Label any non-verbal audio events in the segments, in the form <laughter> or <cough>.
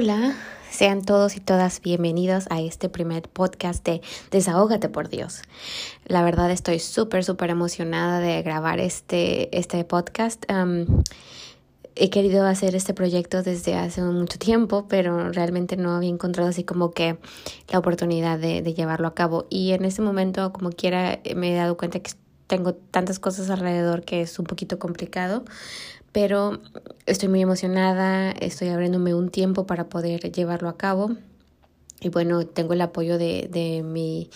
Hola, sean todos y todas bienvenidos a este primer podcast de Desahógate por Dios. La verdad estoy súper, súper emocionada de grabar este, este podcast. he querido hacer este proyecto desde hace mucho tiempo, pero realmente no había encontrado así como que la oportunidad de, de llevarlo a cabo. Y en este momento, como quiera, me he dado cuenta que tengo tantas cosas alrededor que es un poquito complicado pero estoy muy emocionada, estoy abriéndome un tiempo para poder llevarlo a cabo. Y bueno, tengo el apoyo de, de mi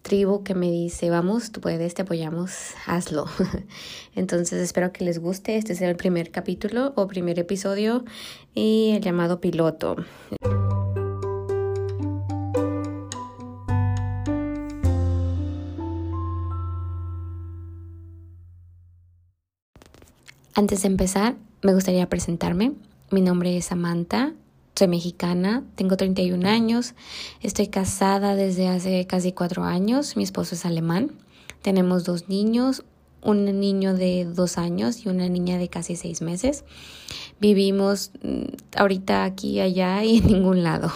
tribu que me dice, vamos, tú puedes, te apoyamos, hazlo. <laughs> Entonces espero que les guste. Este sea el primer capítulo o primer episodio y el llamado piloto. Antes de empezar, me gustaría presentarme. Mi nombre es Samantha, soy mexicana, tengo 31 años, estoy casada desde hace casi cuatro años, mi esposo es alemán, tenemos dos niños, un niño de dos años y una niña de casi seis meses. Vivimos mm, ahorita aquí, allá y en ningún lado.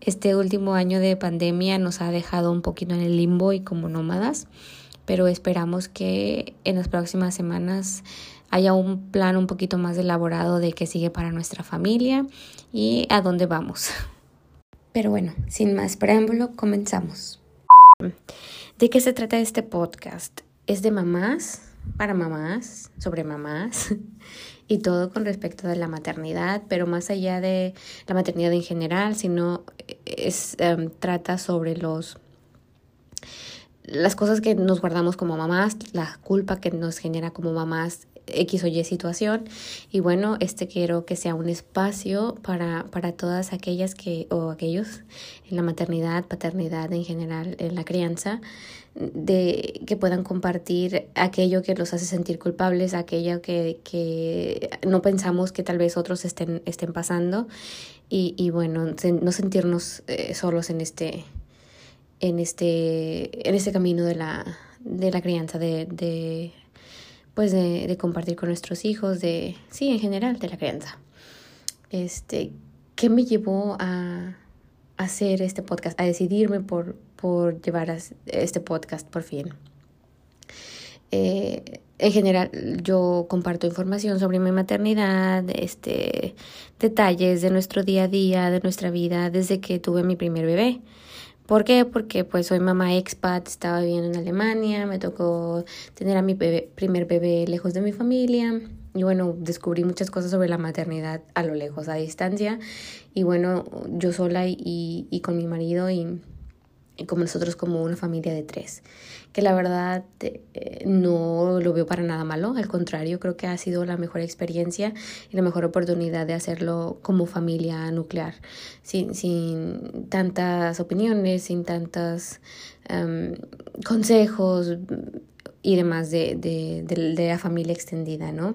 Este último año de pandemia nos ha dejado un poquito en el limbo y como nómadas, pero esperamos que en las próximas semanas haya un plan un poquito más elaborado de qué sigue para nuestra familia y a dónde vamos. <laughs> Pero bueno, sin más preámbulo, comenzamos. ¿De qué se trata este podcast? Es de mamás, para mamás, sobre mamás <laughs> y todo con respecto de la maternidad, pero más allá de la maternidad en general, sino es, em, trata sobre los las cosas que nos guardamos como mamás, la culpa que nos genera como mamás X o Y situación. Y bueno, este quiero que sea un espacio para, para todas aquellas que, o aquellos en la maternidad, paternidad en general, en la crianza, de que puedan compartir aquello que los hace sentir culpables, aquello que, que no pensamos que tal vez otros estén, estén pasando. Y, y bueno, no sentirnos eh, solos en este, en este, en este camino de la, de la crianza, de, de pues de, de, compartir con nuestros hijos, de, sí, en general, de la crianza. Este, ¿qué me llevó a, hacer este podcast, a decidirme por, por llevar este podcast por fin? Eh, en general, yo comparto información sobre mi maternidad, este, detalles de nuestro día a día, de nuestra vida, desde que tuve mi primer bebé. ¿Por qué? Porque pues soy mamá expat, estaba viviendo en Alemania, me tocó tener a mi primer bebé lejos de mi familia y bueno, descubrí muchas cosas sobre la maternidad a lo lejos, a distancia y bueno, yo sola y, y con mi marido y como nosotros como una familia de tres, que la verdad eh, no lo veo para nada malo, al contrario, creo que ha sido la mejor experiencia y la mejor oportunidad de hacerlo como familia nuclear, sin, sin tantas opiniones, sin tantos em, consejos y demás de, de, de, de la familia extendida, ¿no?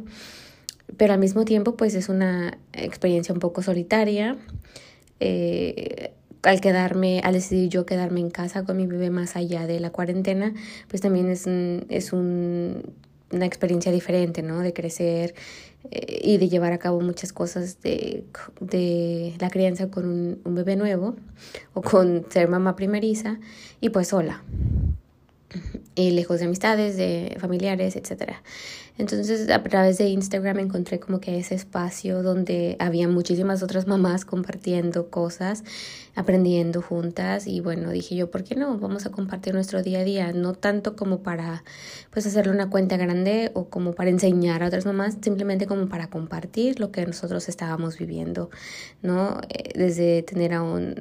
Pero al mismo tiempo, pues es una experiencia un poco solitaria. Eh, al quedarme, al decidir yo quedarme en casa con mi bebé más allá de la cuarentena, pues también es, es un, una experiencia diferente, ¿no? De crecer eh, y de llevar a cabo muchas cosas de, de la crianza con un, un bebé nuevo o con ser mamá primeriza y pues sola y lejos de amistades, de familiares, etc. Entonces a través de Instagram encontré como que ese espacio donde había muchísimas otras mamás compartiendo cosas, aprendiendo juntas y bueno, dije yo, ¿por qué no? Vamos a compartir nuestro día a día, no tanto como para pues hacerle una cuenta grande o como para enseñar a otras mamás, simplemente como para compartir lo que nosotros estábamos viviendo, ¿no? Eh, desde tener a un,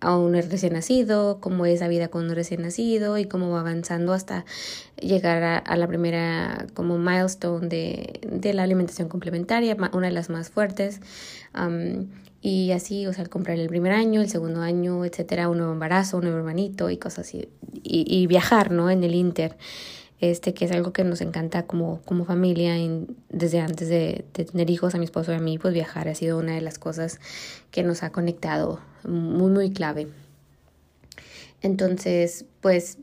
a un recién nacido, cómo es la vida con un recién nacido y cómo va avanzando hasta llegar a, la primera como milestone de, de, la alimentación complementaria, una de las más fuertes. Y así, o sea, comprar el primer año, el segundo año, etcétera, un nuevo embarazo, un nuevo hermanito y cosas así. Y, y viajar, ¿no? En el Inter este que es algo que nos encanta como, como familia y desde antes de, de, tener hijos a mi esposo y a mí, pues viajar ha sido una de las cosas que nos ha conectado muy, muy clave. Entonces, pues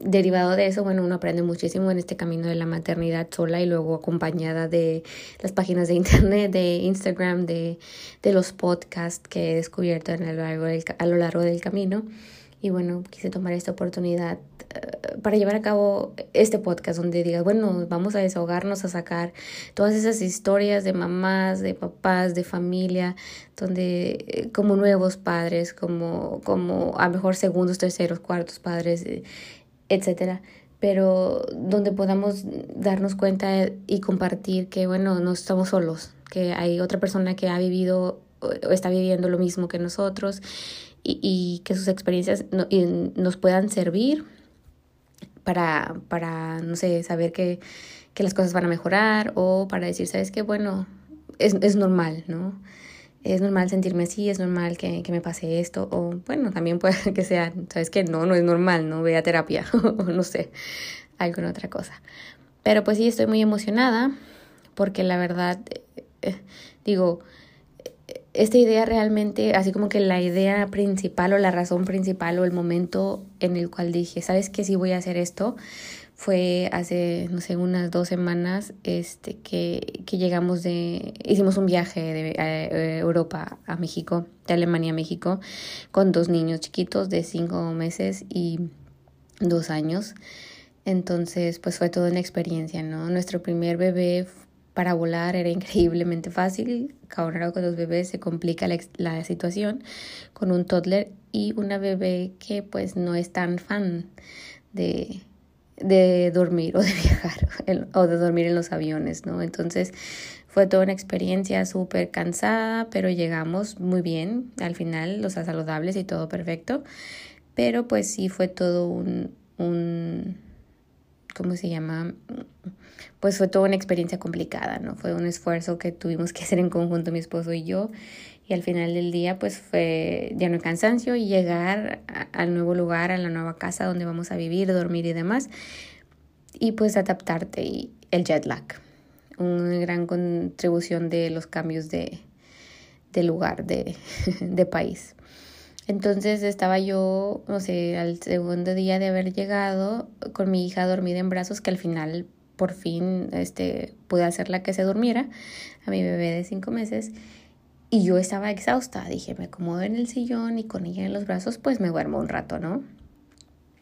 derivado de eso, bueno, uno aprende muchísimo en este camino de la maternidad sola y luego acompañada de las páginas de <laughs> internet, de Instagram, de, de los podcasts que he descubierto en el a lo largo del camino. Y bueno, quise tomar esta oportunidad eh, para llevar a cabo este podcast donde digas, bueno, vamos a desahogarnos, a sacar todas esas historias de mamás, de papás, de familia, donde eh, como nuevos padres, como, como a mejor segundos, terceros, cuartos padres, eh, etcétera pero donde podamos darnos cuenta y compartir que, bueno, no estamos solos, que hay otra persona que ha vivido o está viviendo lo mismo que nosotros y, y que sus experiencias nos puedan servir para, para, no sé, saber que, que las cosas van a mejorar o para decir, ¿sabes qué? Bueno, es, es normal, ¿no? Es normal sentirme así, es normal que, que me pase esto, o bueno, también puede <laughs> que sea, ¿sabes qué? No, no es normal, ¿no? Ve a terapia, <laughs> o no sé, alguna otra cosa. Pero pues sí, estoy muy emocionada porque la verdad, eh, digo, esta idea realmente, así como que la idea principal o la razón principal o el momento en el cual dije, ¿sabes qué? Sí voy a hacer esto, fue hace, no sé, unas dos semanas este, que, que llegamos de, hicimos un viaje de Europa a México, de Alemania a México, con dos niños chiquitos de cinco meses y dos años. Entonces, pues fue toda una experiencia, ¿no? Nuestro primer bebé para volar era increíblemente fácil. Ahora con los bebés se complica la, la, situación con un toddler y una bebé que pues no es tan fan de, de dormir o de <laughs> viajar o de dormir en los aviones, ¿no? Entonces fue toda una experiencia súper cansada, pero llegamos muy bien al final, los saludables y todo perfecto. Pero pues sí fue todo un, un ¿cómo se llama? Pues fue toda una experiencia complicada, ¿no? Fue un esfuerzo que tuvimos que hacer en conjunto mi esposo y yo. Y al final del día, pues fue ya no cansancio y llegar al nuevo lugar, a la nueva casa donde vamos a vivir, dormir y demás. Y pues adaptarte y el jet lag. Una gran contribución de los cambios de, de lugar, de, <laughs> de país. Entonces estaba yo, no sé, al segundo día de haber llegado con mi hija dormida en brazos, que al final por fin este, pude hacerla que se durmiera, a mi bebé de cinco meses. Y yo estaba exhausta, dije, me acomodo en el sillón y con ella en los brazos, pues me duermo un rato, ¿no?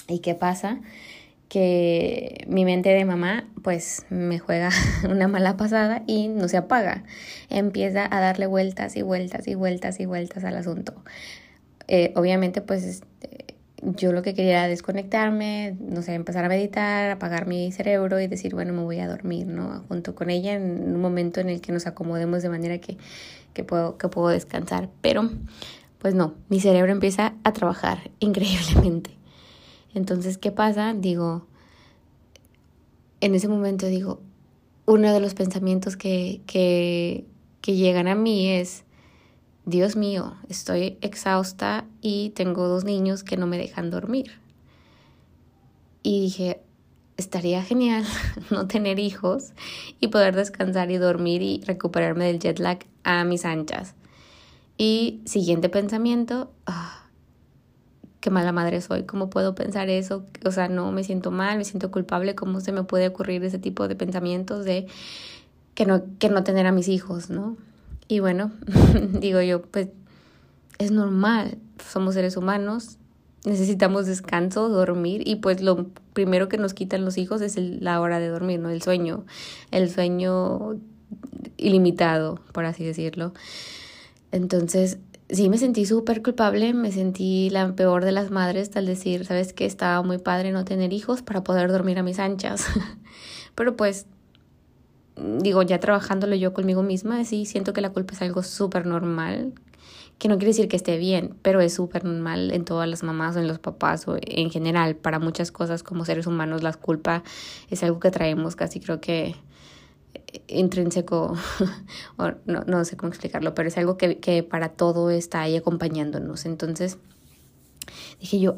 ¿Y qué pasa? Que mi mente de mamá, pues me juega <laughs> una mala pasada y no se apaga. Empieza a darle vueltas y vueltas y vueltas y vueltas al asunto. Eh, obviamente, pues este, yo lo que quería era desconectarme, no sé, empezar a meditar, apagar mi cerebro y decir, bueno, me voy a dormir, ¿no? Junto con ella en un momento en el que nos acomodemos de manera que, que, puedo, que puedo descansar. Pero, pues no, mi cerebro empieza a trabajar <laughs> increíblemente. Entonces, ¿qué pasa? Digo, en ese momento digo, uno de los pensamientos que, que, que llegan a mí es, Dios mío, estoy exhausta y tengo dos niños que no me dejan dormir. Y dije, estaría genial <laughs> no tener hijos y poder descansar y dormir y recuperarme del jet lag a mis anchas. Y siguiente pensamiento, ah, qué mala madre soy, ¿cómo puedo pensar eso? O sea, no me siento mal, me siento culpable, ¿cómo se me puede ocurrir ese tipo de pensamientos de que no, que no tener a mis hijos, ¿no? Y bueno, <laughs> digo yo, pues es normal, somos seres humanos, necesitamos descanso, dormir y pues lo primero que nos quitan los hijos es la hora de dormir, ¿no? El sueño, el sueño ilimitado, por así decirlo. Entonces, sí me sentí súper culpable, me sentí la peor de las madres al decir, sabes que estaba muy padre no tener hijos para poder dormir a mis anchas. <laughs> Pero pues digo, ya trabajándolo yo conmigo misma, sí siento que la culpa es algo súper normal, que no quiere decir que esté bien, pero es súper normal en todas las mamás o en los papás o en general, para muchas cosas como seres humanos, la culpa es algo que traemos casi creo que intrínseco, <laughs> o no, no sé cómo explicarlo, pero es algo que, que para todo está ahí acompañándonos. Entonces, dije yo,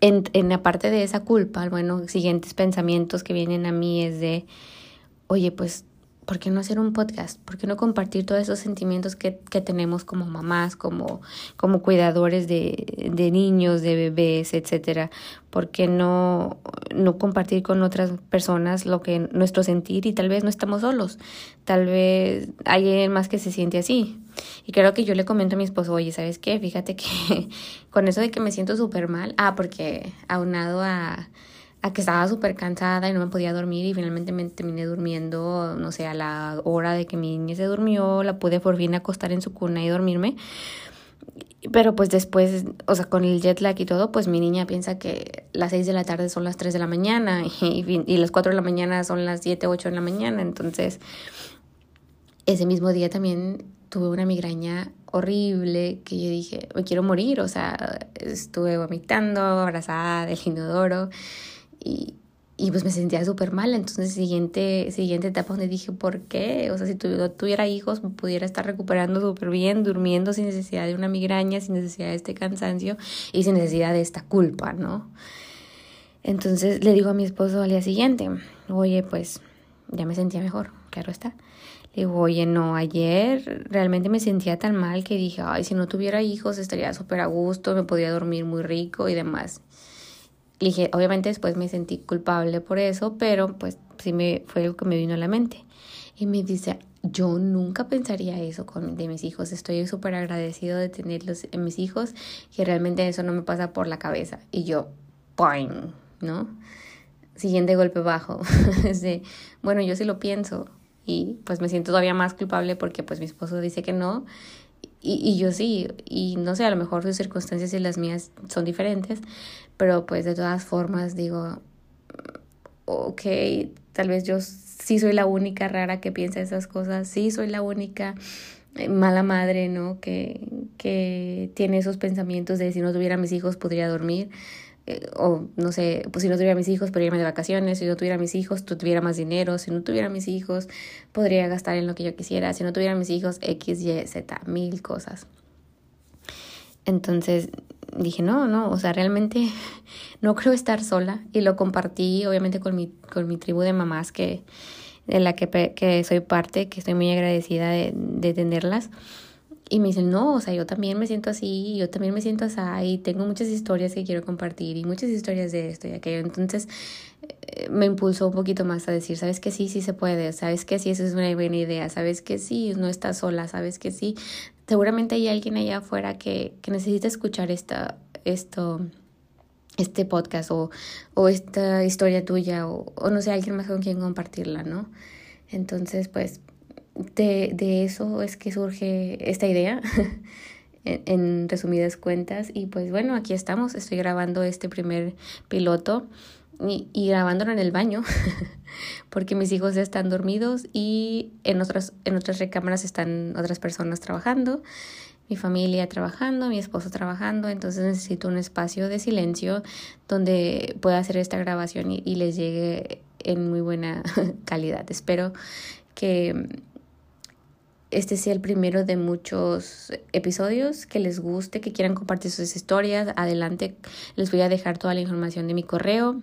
en, en la de esa culpa, bueno, siguientes pensamientos que vienen a mí es de, oye, pues ¿por qué no hacer un podcast? ¿Por qué no compartir todos esos sentimientos que, que tenemos como mamás, como, como cuidadores de, de, niños, de bebés, etcétera? ¿Por qué no, no compartir con otras personas lo que nuestro sentir y tal vez no estamos solos? Tal vez hay alguien más que se siente así. Y creo que yo le comento a mi esposo, oye, ¿sabes qué? Fíjate que <laughs> con eso de que me siento súper mal, ah, porque aunado a que estaba súper cansada y no me podía dormir y finalmente me terminé durmiendo, no sé, a la hora de que mi niña se durmió, la pude por fin acostar en su cuna y dormirme. Pero pues después, o sea, con el jet lag y todo, pues mi niña piensa que las 6 de la tarde son las 3 de la mañana <laughs> y, y las 4 de la mañana son las 7, 8 de la mañana. Entonces, ese mismo día también tuve una migraña horrible que yo dije, me quiero morir, o sea, estuve vomitando, abrazada del inodoro y, y pues me sentía súper mal. Entonces, siguiente, siguiente etapa donde dije, ¿por qué? O sea, si tuviera hijos, pudiera estar recuperando súper bien, durmiendo sin necesidad de una migraña, sin necesidad de este cansancio y sin necesidad de esta culpa, ¿no? Entonces le digo a mi esposo al día siguiente, oye, pues ya me sentía mejor, claro está. Le digo, oye, no, ayer realmente me sentía tan mal que dije, ay, si no tuviera hijos estaría súper a gusto, me podría dormir muy rico y demás dije, obviamente después me sentí culpable por eso, pero pues sí me fue algo que me vino a la mente. Y me dice, yo nunca pensaría eso con, de mis hijos. Estoy súper agradecido de tenerlos en mis hijos, que realmente eso no me pasa por la cabeza. Y yo, ¡poing! ¿No? Siguiente golpe bajo. de, <laughs> bueno, yo sí lo pienso. Y pues me siento todavía más culpable porque pues mi esposo dice que no. Y, y yo sí, y no sé, a lo mejor sus circunstancias y las mías son diferentes, pero pues de todas formas digo, ok, tal vez yo sí soy la única rara que piensa esas cosas, sí soy la única eh, mala madre, ¿no? Que, que tiene esos pensamientos de si no tuviera mis hijos podría dormir. Eh, o no sé, pues si no tuviera mis hijos podría irme de vacaciones, si no tuviera mis hijos tuviera más dinero, si no tuviera mis hijos podría gastar en lo que yo quisiera, si no tuviera mis hijos X, Y, Z, mil cosas. Entonces dije, no, no, o sea, realmente <laughs> no creo estar sola y lo compartí obviamente con mi, con mi tribu de mamás que, de la que, que soy parte, que estoy muy agradecida de, de tenerlas. Y me dicen, no, o sea, yo también me siento así, yo también me siento así, y tengo muchas historias que quiero compartir y muchas historias de esto y aquello. Entonces eh, me impulsó un poquito más a decir, sabes que sí, sí se puede, sabes que sí, eso es una buena idea, sabes que sí, no estás sola, sabes que sí, seguramente hay alguien allá afuera que, que necesita escuchar esta, esto, este podcast o, o esta historia tuya o, o, no sé, alguien más con quien compartirla, ¿no? Entonces, pues, de, de eso es que surge esta idea. <laughs> en, en resumidas cuentas y pues bueno aquí estamos estoy grabando este primer piloto y, y grabándolo en el baño <laughs> porque mis hijos están dormidos y en otras, en otras recámaras están otras personas trabajando, mi familia trabajando, mi esposo trabajando, entonces necesito un espacio de silencio donde pueda hacer esta grabación y, y les llegue en muy buena <laughs> calidad. Espero que este sea el primero de muchos episodios que les guste, que quieran compartir sus historias. Adelante, les voy a dejar toda la información de mi correo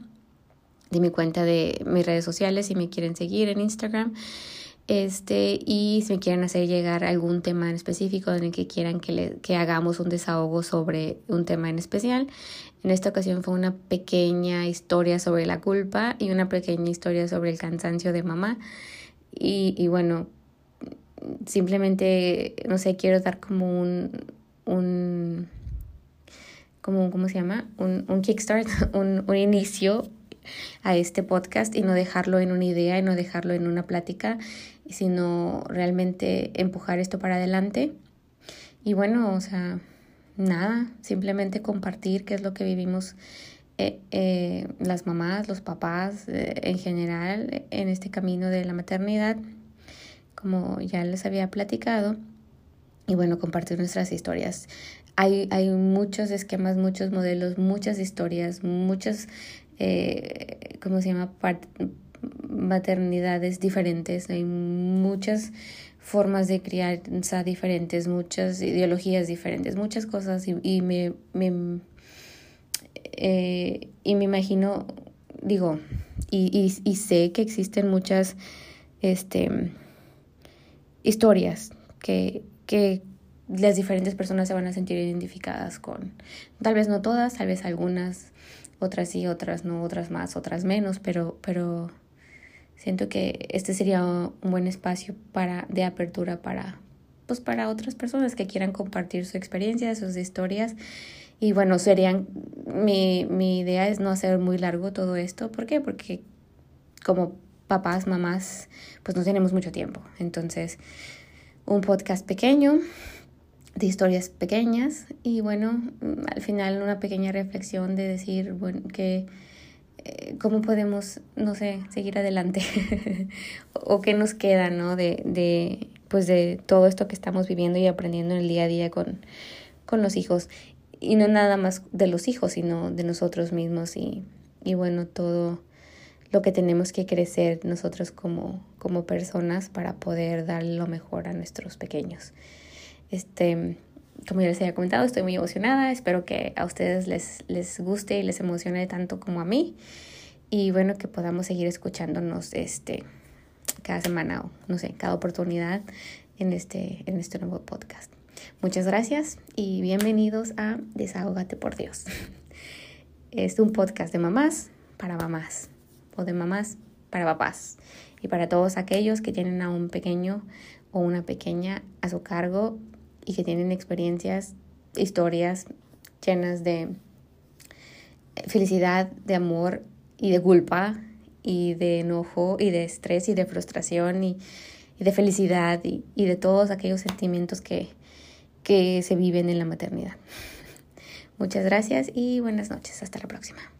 de mi cuenta de mis redes sociales si me quieren seguir en Instagram. Este, y si me quieren hacer llegar algún tema en específico en el que quieran que, le, que hagamos un desahogo sobre un tema en especial. En esta ocasión fue una pequeña historia sobre la culpa y una pequeña historia sobre el cansancio de mamá. Y, y bueno, simplemente, no sé, quiero dar como un, un como, ¿cómo se llama? Un, un kickstart, <laughs> un, un inicio a este podcast y no dejarlo en una idea y no dejarlo en una plática, sino realmente empujar esto para adelante. Y bueno, o sea, nada, simplemente compartir qué es lo que vivimos eh, eh, las mamás, los papás eh, en general en este camino de la maternidad, como ya les había platicado. Y bueno, compartir nuestras historias. Hay, hay muchos esquemas, muchos modelos, muchas historias, muchas eh, ¿cómo se llama? maternidades diferentes, hay muchas formas de crianza diferentes, muchas ideologías diferentes, muchas cosas y, me, me eh, y me imagino, digo, y, y, y, sé que existen muchas, este, historias que, que las diferentes personas se van a sentir identificadas con. Tal vez no todas, tal vez algunas, otras sí, otras no, otras más, otras menos, pero, pero siento que este sería un buen espacio para, de apertura para, pues para otras personas que quieran compartir su experiencia, sus historias. Y bueno, serían, mi, mi idea es no hacer muy largo todo esto. ¿Por qué? Porque como papás, mamás, pues no tenemos mucho tiempo. Entonces, un podcast pequeño, de historias pequeñas y bueno, al final una pequeña reflexión de decir, bueno, que eh, cómo podemos, no sé, seguir adelante <laughs> o qué nos queda, ¿no? De, de, pues de todo esto que estamos viviendo y aprendiendo en el día a día con, con los hijos y no nada más de los hijos, sino de nosotros mismos y, y bueno, todo lo que tenemos que crecer nosotros como, como personas para poder dar lo mejor a nuestros pequeños. Este, como ya les había comentado, estoy muy emocionada. Espero que a ustedes les, les guste y les emocione tanto como a mí. Y bueno, que podamos seguir escuchándonos este, cada semana o no sé, cada oportunidad en este, en este nuevo podcast. Muchas gracias y bienvenidos a Desahógate por Dios. <laughs> Es un podcast de mamás para mamás o de mamás para papás y para todos aquellos que tienen a un pequeño o una pequeña a su cargo y que tienen experiencias, historias llenas de felicidad, de amor y de culpa y de enojo y de estrés y de frustración y, de felicidad y, y, de todos aquellos sentimientos que, que se viven en la maternidad. <laughs> Muchas gracias y buenas noches. Hasta la próxima.